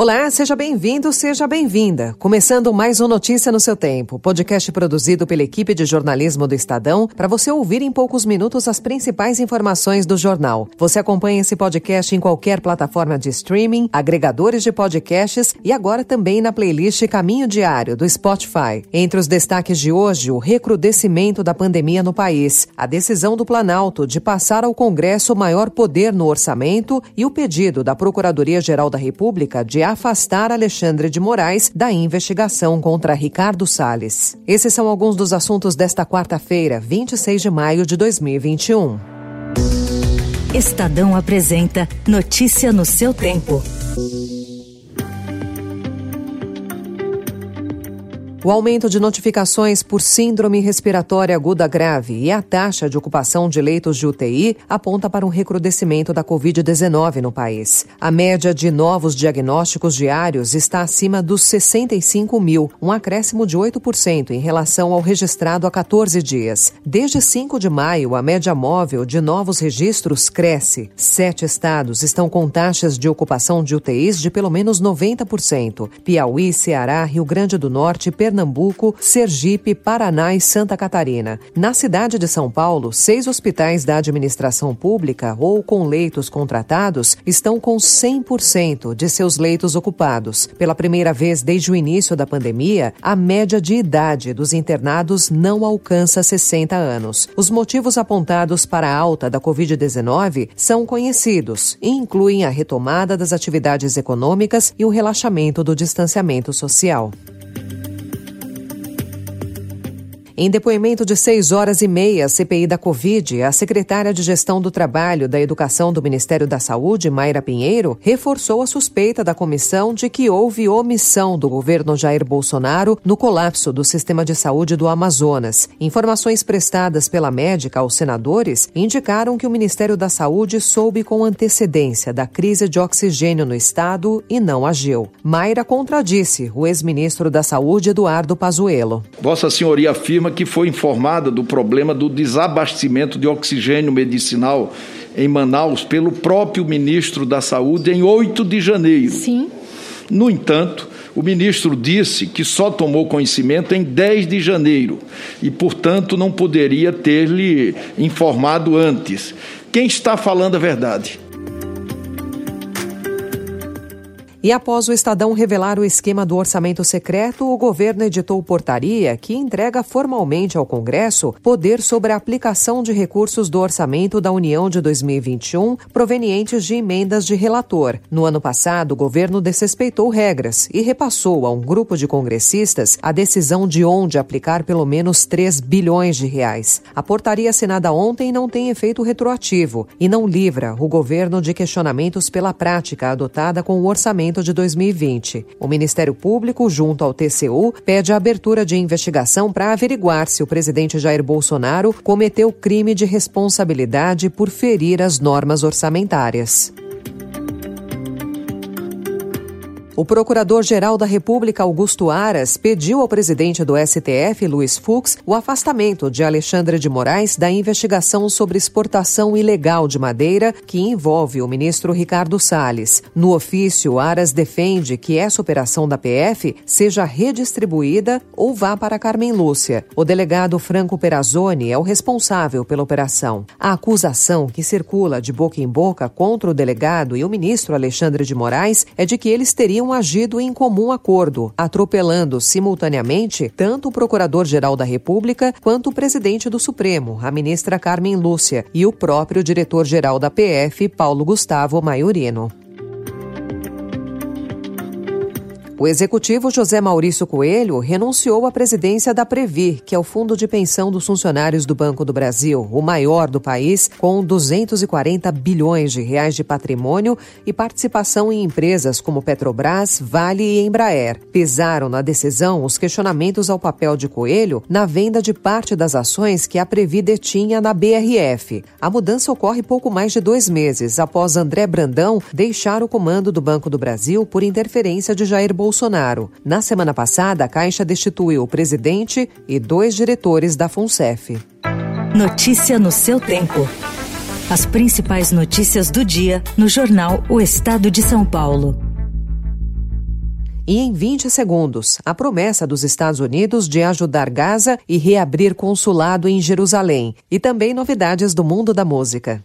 Olá, seja bem-vindo, seja bem-vinda. Começando mais um Notícia no seu Tempo, podcast produzido pela equipe de jornalismo do Estadão, para você ouvir em poucos minutos as principais informações do jornal. Você acompanha esse podcast em qualquer plataforma de streaming, agregadores de podcasts e agora também na playlist Caminho Diário do Spotify. Entre os destaques de hoje, o recrudescimento da pandemia no país, a decisão do Planalto de passar ao Congresso maior poder no orçamento e o pedido da Procuradoria-Geral da República de afastar Alexandre de Moraes da investigação contra Ricardo Salles. Esses são alguns dos assuntos desta quarta-feira, 26 de maio de 2021. Estadão apresenta Notícia no seu tempo. O aumento de notificações por síndrome respiratória aguda grave e a taxa de ocupação de leitos de UTI aponta para um recrudescimento da Covid-19 no país. A média de novos diagnósticos diários está acima dos 65 mil, um acréscimo de 8% em relação ao registrado há 14 dias. Desde 5 de maio, a média móvel de novos registros cresce. Sete estados estão com taxas de ocupação de UTIs de pelo menos 90%. Piauí, Ceará, Rio Grande do Norte, Pernambuco, Sergipe, Paraná e Santa Catarina. Na cidade de São Paulo, seis hospitais da administração pública ou com leitos contratados estão com 100% de seus leitos ocupados. Pela primeira vez desde o início da pandemia, a média de idade dos internados não alcança 60 anos. Os motivos apontados para a alta da Covid-19 são conhecidos e incluem a retomada das atividades econômicas e o relaxamento do distanciamento social. Em depoimento de seis horas e meia CPI da Covid, a secretária de Gestão do Trabalho da Educação do Ministério da Saúde, Mayra Pinheiro, reforçou a suspeita da comissão de que houve omissão do governo Jair Bolsonaro no colapso do sistema de saúde do Amazonas. Informações prestadas pela médica aos senadores indicaram que o Ministério da Saúde soube com antecedência da crise de oxigênio no estado e não agiu. Mayra contradisse o ex-ministro da Saúde, Eduardo Pazuello. Vossa Senhoria afirma que foi informada do problema do desabastecimento de oxigênio medicinal em Manaus pelo próprio ministro da Saúde em 8 de janeiro. Sim. No entanto, o ministro disse que só tomou conhecimento em 10 de janeiro e, portanto, não poderia ter lhe informado antes. Quem está falando a verdade? E após o Estadão revelar o esquema do orçamento secreto, o governo editou portaria que entrega formalmente ao Congresso poder sobre a aplicação de recursos do orçamento da União de 2021 provenientes de emendas de relator. No ano passado, o governo desrespeitou regras e repassou a um grupo de congressistas a decisão de onde aplicar pelo menos 3 bilhões de reais. A portaria assinada ontem não tem efeito retroativo e não livra o governo de questionamentos pela prática adotada com o orçamento orçamento de 2020. O Ministério Público, junto ao TCU, pede a abertura de investigação para averiguar se o presidente Jair Bolsonaro cometeu crime de responsabilidade por ferir as normas orçamentárias. O Procurador-Geral da República, Augusto Aras, pediu ao presidente do STF, Luiz Fux, o afastamento de Alexandre de Moraes da investigação sobre exportação ilegal de madeira que envolve o ministro Ricardo Salles. No ofício, Aras defende que essa operação da PF seja redistribuída ou vá para Carmen Lúcia. O delegado Franco Perazzoni é o responsável pela operação. A acusação que circula de boca em boca contra o delegado e o ministro Alexandre de Moraes é de que eles teriam agido em comum acordo, atropelando simultaneamente tanto o Procurador-Geral da República quanto o presidente do Supremo, a ministra Carmen Lúcia, e o próprio diretor-geral da PF, Paulo Gustavo Maiorino. O executivo José Maurício Coelho renunciou à presidência da Previ, que é o fundo de pensão dos funcionários do Banco do Brasil, o maior do país, com 240 bilhões de reais de patrimônio e participação em empresas como Petrobras, Vale e Embraer. Pesaram na decisão os questionamentos ao papel de Coelho na venda de parte das ações que a Previ detinha na BRF. A mudança ocorre pouco mais de dois meses após André Brandão deixar o comando do Banco do Brasil por interferência de Jair Bolsonaro Bolsonaro. Na semana passada, a Caixa destituiu o presidente e dois diretores da FUNCEF. Notícia no seu tempo. As principais notícias do dia no jornal O Estado de São Paulo. E em 20 segundos, a promessa dos Estados Unidos de ajudar Gaza e reabrir consulado em Jerusalém. E também novidades do mundo da música.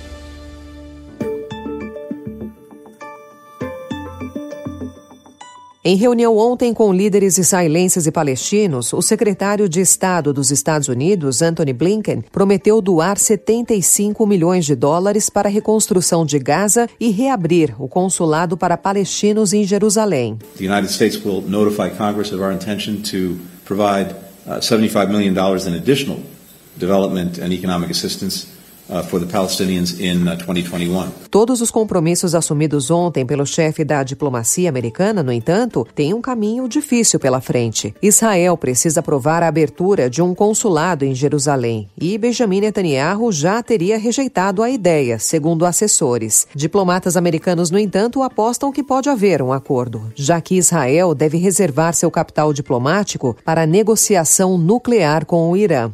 Em reunião ontem com líderes israelenses e palestinos, o secretário de Estado dos Estados Unidos, Anthony Blinken, prometeu doar 75 milhões de dólares para a reconstrução de Gaza e reabrir o consulado para palestinos em Jerusalém. The United States will notify Congress of our intention to provide uh, 75 million dollars in additional development and economic assistance Uh, for the Palestinians in 2021. Uh, Todos os compromissos assumidos ontem pelo chefe da diplomacia americana, no entanto, têm um caminho difícil pela frente. Israel precisa aprovar a abertura de um consulado em Jerusalém e Benjamin Netanyahu já teria rejeitado a ideia, segundo assessores. Diplomatas americanos, no entanto, apostam que pode haver um acordo, já que Israel deve reservar seu capital diplomático para negociação nuclear com o Irã.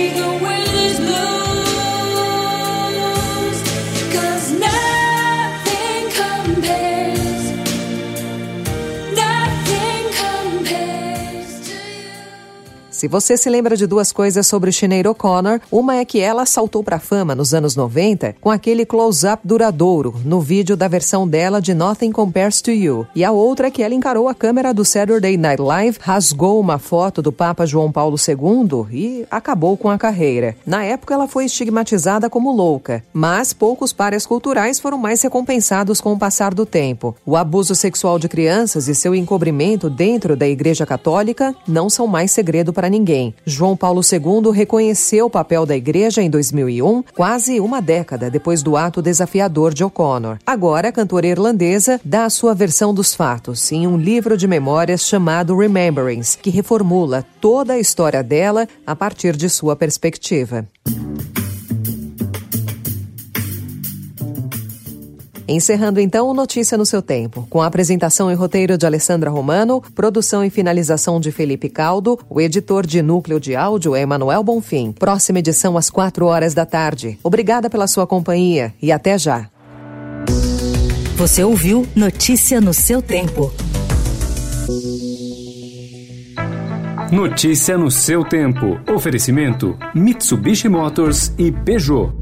Se você se lembra de duas coisas sobre Sinead O'Connor, uma é que ela saltou para fama nos anos 90 com aquele close-up duradouro no vídeo da versão dela de Nothing Compares to You. E a outra é que ela encarou a câmera do Saturday Night Live, rasgou uma foto do Papa João Paulo II e acabou com a carreira. Na época ela foi estigmatizada como louca, mas poucos pares culturais foram mais recompensados com o passar do tempo. O abuso sexual de crianças e seu encobrimento dentro da Igreja Católica não são mais segredo para ninguém. João Paulo II reconheceu o papel da igreja em 2001, quase uma década depois do ato desafiador de O'Connor. Agora, a cantora irlandesa dá a sua versão dos fatos em um livro de memórias chamado Rememberings, que reformula toda a história dela a partir de sua perspectiva. Encerrando então o Notícia no seu tempo, com a apresentação e roteiro de Alessandra Romano, produção e finalização de Felipe Caldo, o editor de núcleo de áudio é Emanuel Bonfim. Próxima edição às quatro horas da tarde. Obrigada pela sua companhia e até já. Você ouviu Notícia no seu tempo. Notícia no seu tempo. Oferecimento: Mitsubishi Motors e Peugeot.